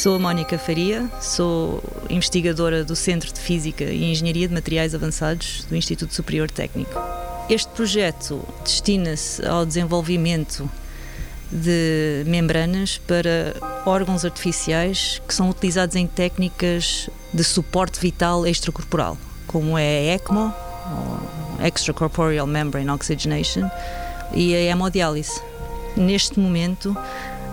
Sou a Mónica Faria, sou investigadora do Centro de Física e Engenharia de Materiais Avançados do Instituto Superior Técnico. Este projeto destina-se ao desenvolvimento de membranas para órgãos artificiais que são utilizados em técnicas de suporte vital extracorporal, como é a ECMO, Extracorporeal Membrane Oxygenation, e a hemodiálise. Neste momento,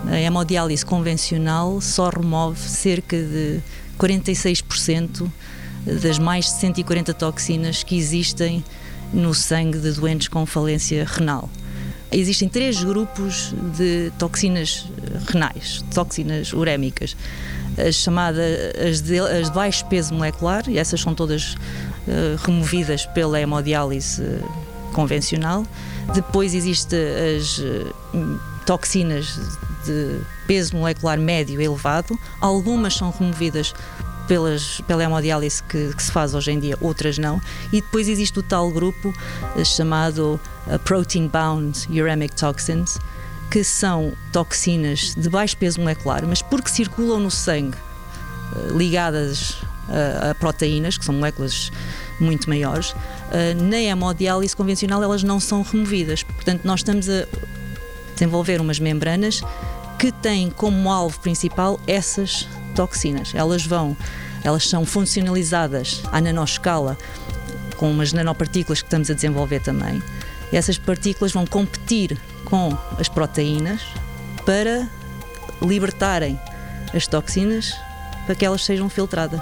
a hemodiálise convencional só remove cerca de 46% das mais de 140 toxinas que existem no sangue de doentes com falência renal. Existem três grupos de toxinas renais, toxinas urémicas. As chamadas as de, as de baixo peso molecular, e essas são todas uh, removidas pela hemodiálise convencional. Depois existem as uh, toxinas de peso molecular médio elevado, algumas são removidas pelas, pela hemodiálise que, que, se faz hoje em dia, outras não. E depois existe o tal grupo eh, chamado uh, Protein Bound Uremic Toxins, que são toxinas de baixo peso molecular, mas porque circulam no sangue uh, ligadas a, a proteínas, que são moléculas muito maiores, na hemodiálise convencional elas não são removidas. Portanto, nós estamos a desenvolver umas membranas que têm como alvo principal essas toxinas. Elas vão, elas são funcionalizadas à nanoscala com umas nanopartículas que estamos a desenvolver também. E essas partículas vão competir com as proteínas para libertarem as toxinas para que elas sejam filtradas.